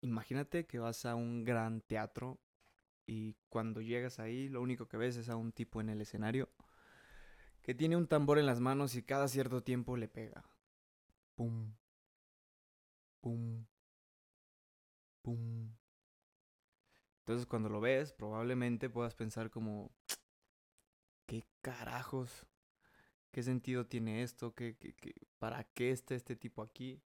imagínate que vas a un gran teatro y cuando llegas ahí lo único que ves es a un tipo en el escenario que tiene un tambor en las manos y cada cierto tiempo le pega. Pum. Pum. Pum. Entonces cuando lo ves probablemente puedas pensar como, ¿qué carajos? ¿Qué sentido tiene esto? ¿Qué, qué, qué, ¿Para qué está este tipo aquí?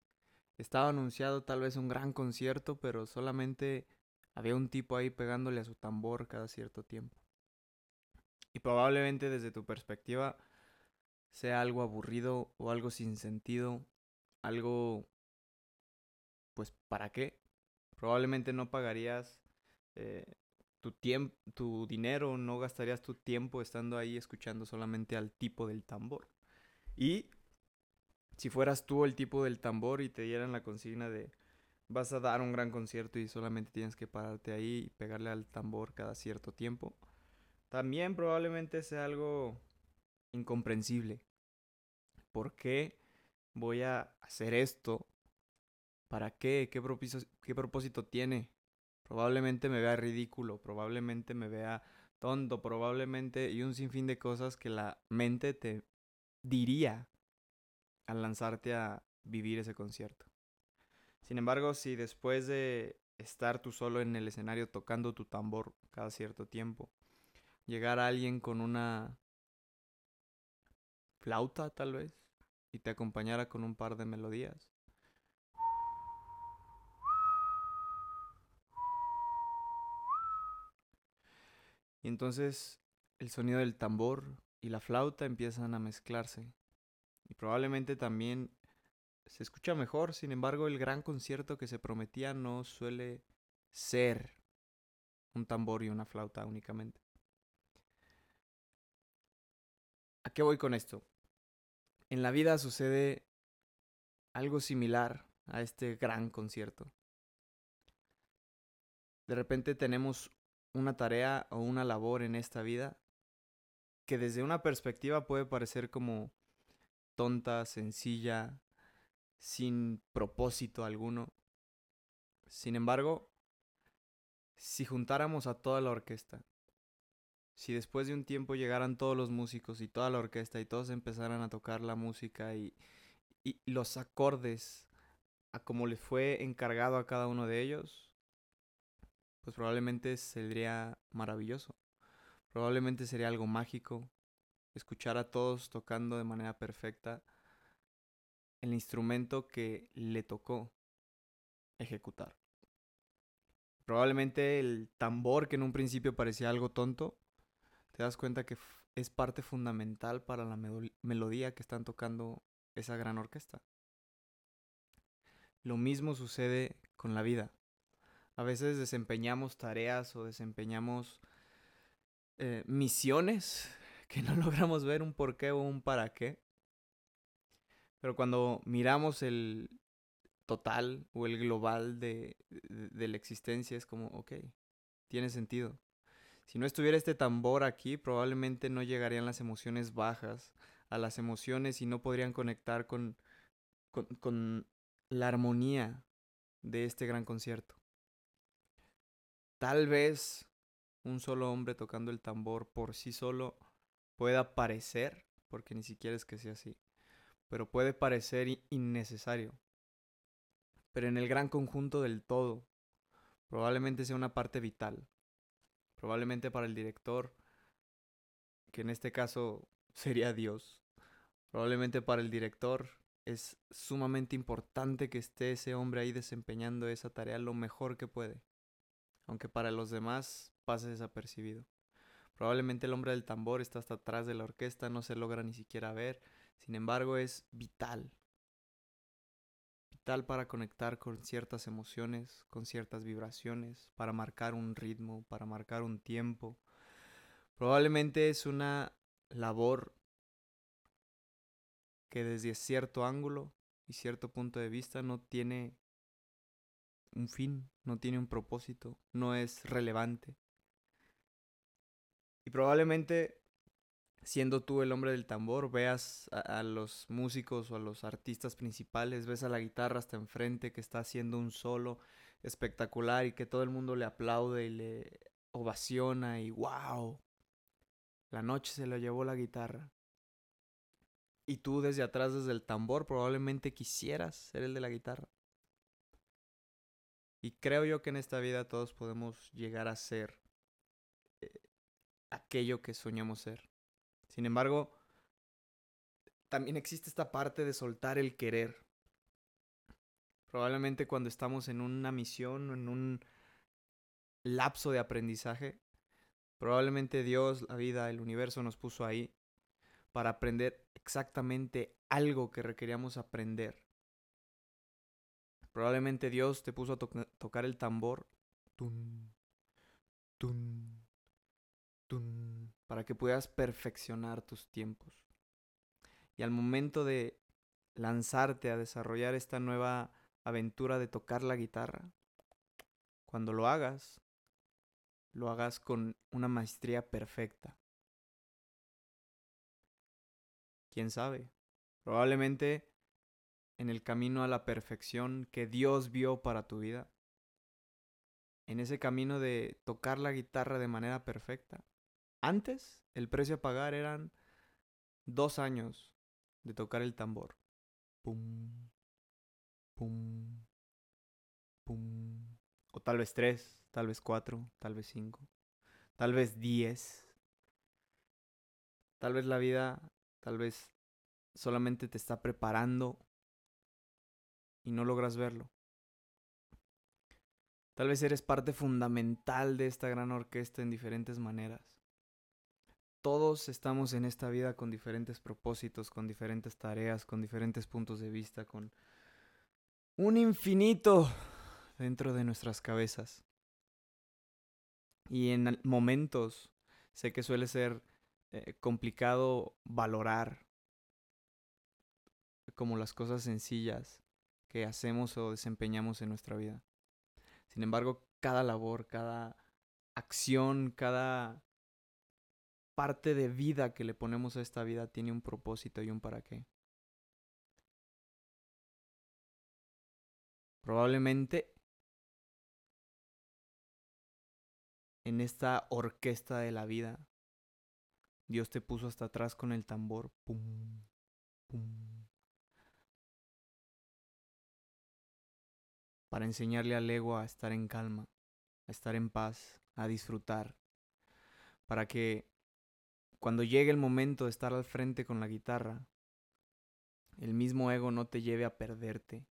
Estaba anunciado tal vez un gran concierto, pero solamente había un tipo ahí pegándole a su tambor cada cierto tiempo. Y probablemente desde tu perspectiva sea algo aburrido o algo sin sentido, algo pues ¿para qué? Probablemente no pagarías eh, tu tiempo, tu dinero, no gastarías tu tiempo estando ahí escuchando solamente al tipo del tambor. Y si fueras tú el tipo del tambor y te dieran la consigna de vas a dar un gran concierto y solamente tienes que pararte ahí y pegarle al tambor cada cierto tiempo, también probablemente sea algo incomprensible. ¿Por qué voy a hacer esto? ¿Para qué? ¿Qué propósito, qué propósito tiene? Probablemente me vea ridículo, probablemente me vea tonto, probablemente y un sinfín de cosas que la mente te diría al lanzarte a vivir ese concierto. Sin embargo, si después de estar tú solo en el escenario tocando tu tambor cada cierto tiempo, llegara alguien con una flauta tal vez y te acompañara con un par de melodías. Y entonces el sonido del tambor y la flauta empiezan a mezclarse y probablemente también se escucha mejor, sin embargo el gran concierto que se prometía no suele ser un tambor y una flauta únicamente. ¿A qué voy con esto? En la vida sucede algo similar a este gran concierto. De repente tenemos una tarea o una labor en esta vida que desde una perspectiva puede parecer como tonta, sencilla, sin propósito alguno. Sin embargo, si juntáramos a toda la orquesta, si después de un tiempo llegaran todos los músicos y toda la orquesta y todos empezaran a tocar la música y, los acordes a como le fue encargado a cada uno de ellos, pues probablemente sería maravilloso. Probablemente sería algo mágico, escuchar a todos tocando de manera perfecta el instrumento que le tocó ejecutar. Probablemente el tambor que en un principio parecía algo tonto, te das cuenta que es parte fundamental para la melodía que están tocando esa gran orquesta. Lo mismo sucede con la vida. A veces desempeñamos tareas o desempeñamos eh, misiones que no logramos ver un por qué o un para qué. Pero cuando miramos el total o el global de, de, la existencia es como, ok, tiene sentido. Si no estuviera este tambor aquí, probablemente no llegarían las emociones bajas a las emociones y no podrían conectar con, con, con la armonía de este gran concierto. Tal vez un solo hombre tocando el tambor por sí solo pueda parecer, porque ni siquiera es que sea así, pero puede parecer innecesario. Pero en el gran conjunto del todo, probablemente sea una parte vital. Probablemente para el director, que en este caso sería Dios. Probablemente para el director es sumamente importante que esté ese hombre ahí desempeñando esa tarea lo mejor que puede. Aunque para los demás pase desapercibido. Probablemente el hombre del tambor está hasta atrás de la orquesta, no se logra ni siquiera ver. Sin embargo, es vital. Vital para conectar con ciertas emociones, con ciertas vibraciones, para marcar un ritmo, para marcar un tiempo. Probablemente es una labor que desde cierto ángulo y cierto punto de vista no tiene un fin, no tiene un propósito, no es relevante. Y probablemente, siendo tú el hombre del tambor, veas a, los músicos o a los artistas principales, ves a la guitarra hasta enfrente que está haciendo un solo, espectacular y que todo el mundo le aplaude y le ovaciona y wow. La noche se lo llevó la guitarra. Y tú desde atrás, desde el tambor, probablemente quisieras ser el de la guitarra. Y creo yo que en esta vida todos podemos llegar a ser aquello que soñamos ser. Sin embargo, también existe esta parte de soltar el querer. Probablemente cuando estamos en una misión, en un lapso de aprendizaje, probablemente Dios, la vida, el universo nos puso ahí para aprender exactamente algo que requeríamos aprender. Probablemente Dios te puso a tocar el tambor tun, tun, para que puedas perfeccionar tus tiempos. Y al momento de lanzarte a desarrollar esta nueva aventura de tocar la guitarra, cuando lo hagas, lo hagas con una maestría perfecta. ¿Quién sabe? Probablemente en el camino a la perfección que Dios vio para tu vida. En ese camino de tocar la guitarra de manera perfecta. Antes, el precio a pagar eran dos años de tocar el tambor. Pum, pum, pum. O tal vez tres, tal vez cuatro, tal vez cinco, tal vez diez. Tal vez la vida, tal vez solamente te está preparando y no logras verlo. Tal vez eres parte fundamental de esta gran orquesta en diferentes maneras. Todos estamos en esta vida con diferentes propósitos, con diferentes tareas, con diferentes puntos de vista, con un infinito dentro de nuestras cabezas. Y en momentos sé que suele ser eh, complicado valorar como las cosas sencillas que hacemos o desempeñamos en nuestra vida. Sin embargo, cada labor, cada acción, cada parte de vida que le ponemos a esta vida tiene un propósito y un para qué. Probablemente en esta orquesta de la vida, Dios te puso hasta atrás con el tambor. Pum, pum, para enseñarle al ego a estar en calma, a estar en paz, a disfrutar, para que cuando llegue el momento de estar al frente con la guitarra, el mismo ego no te lleve a perderte,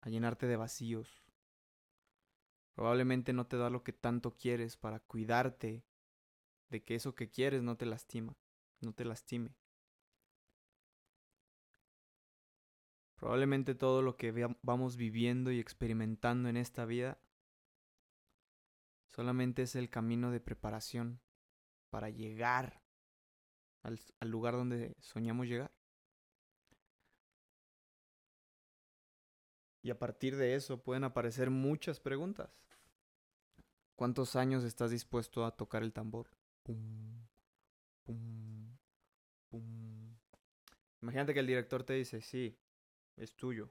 a llenarte de vacíos. Probablemente no te da lo que tanto quieres para cuidarte de que eso que quieres no te lastima, no te lastime. Probablemente todo lo que vamos viviendo y experimentando en esta vida solamente es el camino de preparación para llegar al, lugar donde soñamos llegar. Y a partir de eso pueden aparecer muchas preguntas. ¿Cuántos años estás dispuesto a tocar el tambor? Imagínate que el director te dice, sí, es tuyo.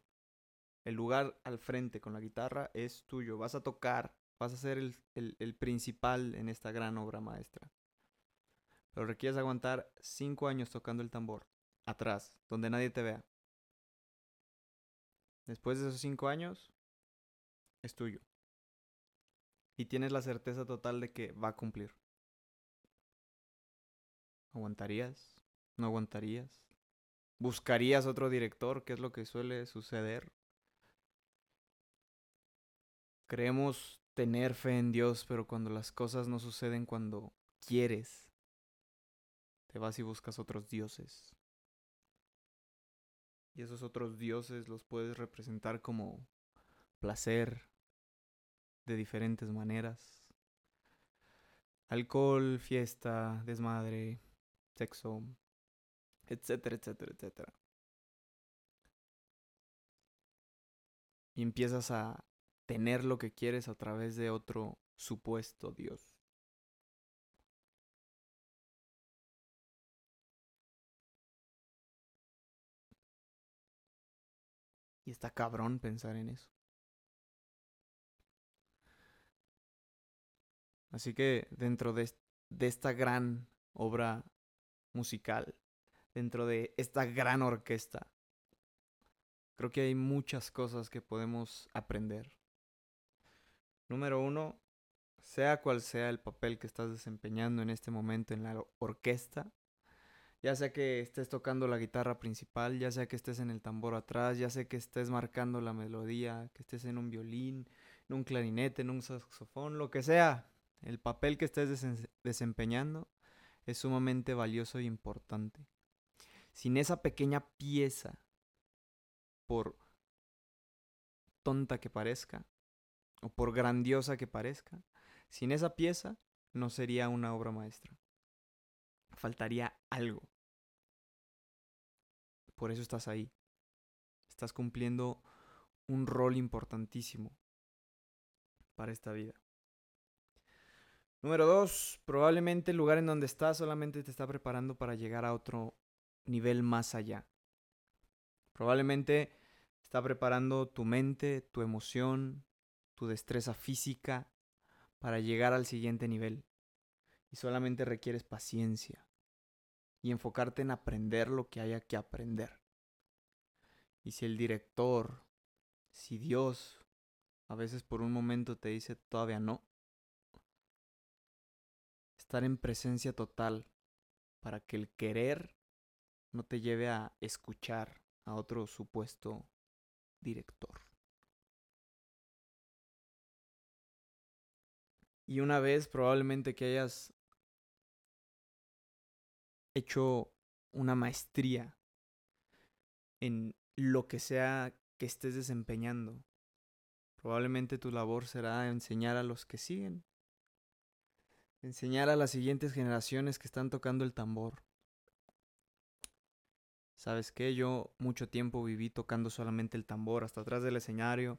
El lugar al frente con la guitarra es tuyo. Vas a tocar, vas a ser el, principal en esta gran obra maestra. Pero requieres aguantar cinco años tocando el tambor, atrás, donde nadie te vea. Después de esos cinco años, es tuyo. Y tienes la certeza total de que va a cumplir. ¿Aguantarías? ¿No aguantarías? ¿Buscarías otro director? ¿Qué es lo que suele suceder? Creemos tener fe en Dios, pero cuando las cosas no suceden cuando quieres, te vas y buscas otros dioses. Y esos otros dioses los puedes representar como placer de diferentes maneras. Alcohol, fiesta, desmadre, sexo, etcétera, etcétera, etcétera. Y empiezas a tener lo que quieres a través de otro supuesto Dios. Y está cabrón pensar en eso. Así que dentro de, de esta gran obra musical, dentro de esta gran orquesta, creo que hay muchas cosas que podemos aprender. Número uno, sea cual sea el papel que estás desempeñando en este momento en la orquesta, ya sea que estés tocando la guitarra principal, ya sea que estés en el tambor atrás, ya sea que estés marcando la melodía, que estés en un violín, en un clarinete, en un saxofón, lo que sea, el papel que estés desempeñando es sumamente valioso e importante. Sin esa pequeña pieza, por tonta que parezca, o por grandiosa que parezca, sin esa pieza no sería una obra maestra. Faltaría algo. Por eso estás ahí. Estás cumpliendo un rol importantísimo para esta vida. Número dos, probablemente el lugar en donde estás solamente te está preparando para llegar a otro nivel más allá. Probablemente está preparando tu mente, tu emoción, tu destreza física para llegar al siguiente nivel. Y solamente requieres paciencia y enfocarte en aprender lo que haya que aprender. Y si el director, si Dios a veces por un momento te dice todavía no, estar en presencia total para que el querer no te lleve a escuchar a otro supuesto director. Y una vez probablemente que hayas hecho una maestría en lo que sea que estés desempeñando, probablemente tu labor será enseñar a los que siguen, enseñar a las siguientes generaciones que están tocando el tambor. ¿Sabes qué? Yo mucho tiempo viví tocando solamente el tambor hasta atrás del escenario,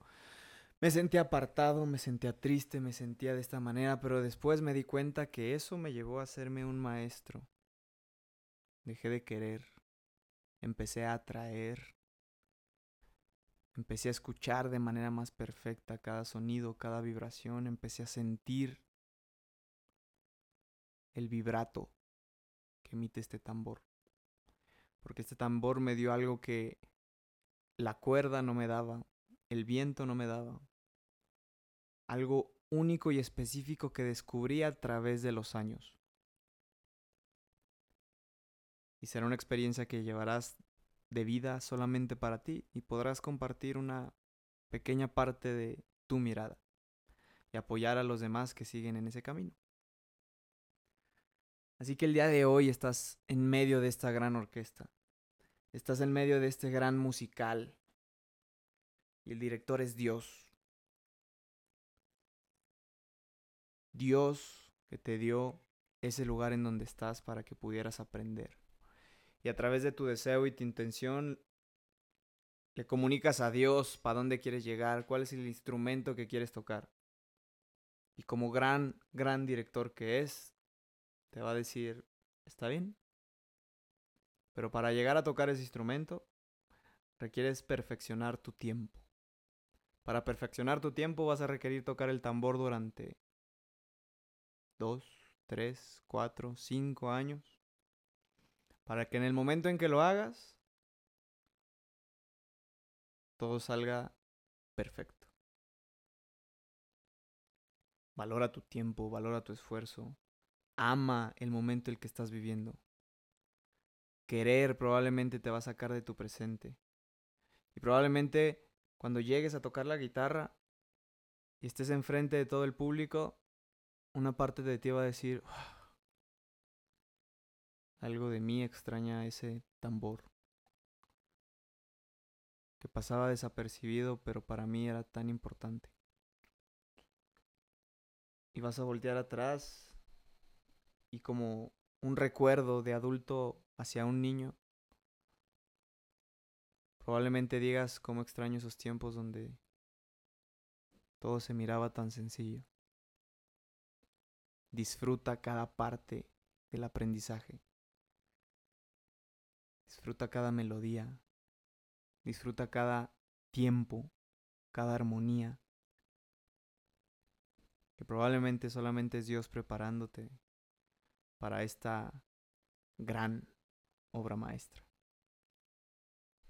me sentía apartado, me sentía triste, me sentía de esta manera, pero después me di cuenta que eso me llevó a hacerme un maestro. Dejé de querer, empecé a atraer, empecé a escuchar de manera más perfecta cada sonido, cada vibración, empecé a sentir el vibrato que emite este tambor. Porque este tambor me dio algo que la cuerda no me daba, el viento no me daba. Algo único y específico que descubrí a través de los años. Y será una experiencia que llevarás de vida solamente para ti y podrás compartir una pequeña parte de tu mirada y apoyar a los demás que siguen en ese camino. Así que el día de hoy estás en medio de esta gran orquesta. Estás en medio de este gran musical y el director es Dios. Dios que te dio ese lugar en donde estás para que pudieras aprender. Y a través de tu deseo y tu intención, le comunicas a Dios para dónde quieres llegar, cuál es el instrumento que quieres tocar. Y como gran, gran director que es, te va a decir, está bien. Pero para llegar a tocar ese instrumento, requieres perfeccionar tu tiempo. Para perfeccionar tu tiempo vas a requerir tocar el tambor durante dos, tres, cuatro, cinco años. Para que en el momento en que lo hagas, todo salga perfecto. Valora tu tiempo, valora tu esfuerzo. Ama el momento en el que estás viviendo. Querer probablemente te va a sacar de tu presente. Y probablemente cuando llegues a tocar la guitarra y estés enfrente de todo el público, una parte de ti va a decir, algo de mí extraña ese tambor que pasaba desapercibido, pero para mí era tan importante. Y vas a voltear atrás y como un recuerdo de adulto hacia un niño, Probablemente digas cómo extraño esos tiempos donde todo se miraba tan sencillo. Disfruta cada parte del aprendizaje. Disfruta cada melodía. Disfruta cada tiempo, cada armonía. que probablemente solamente es Dios preparándote para esta gran obra maestra.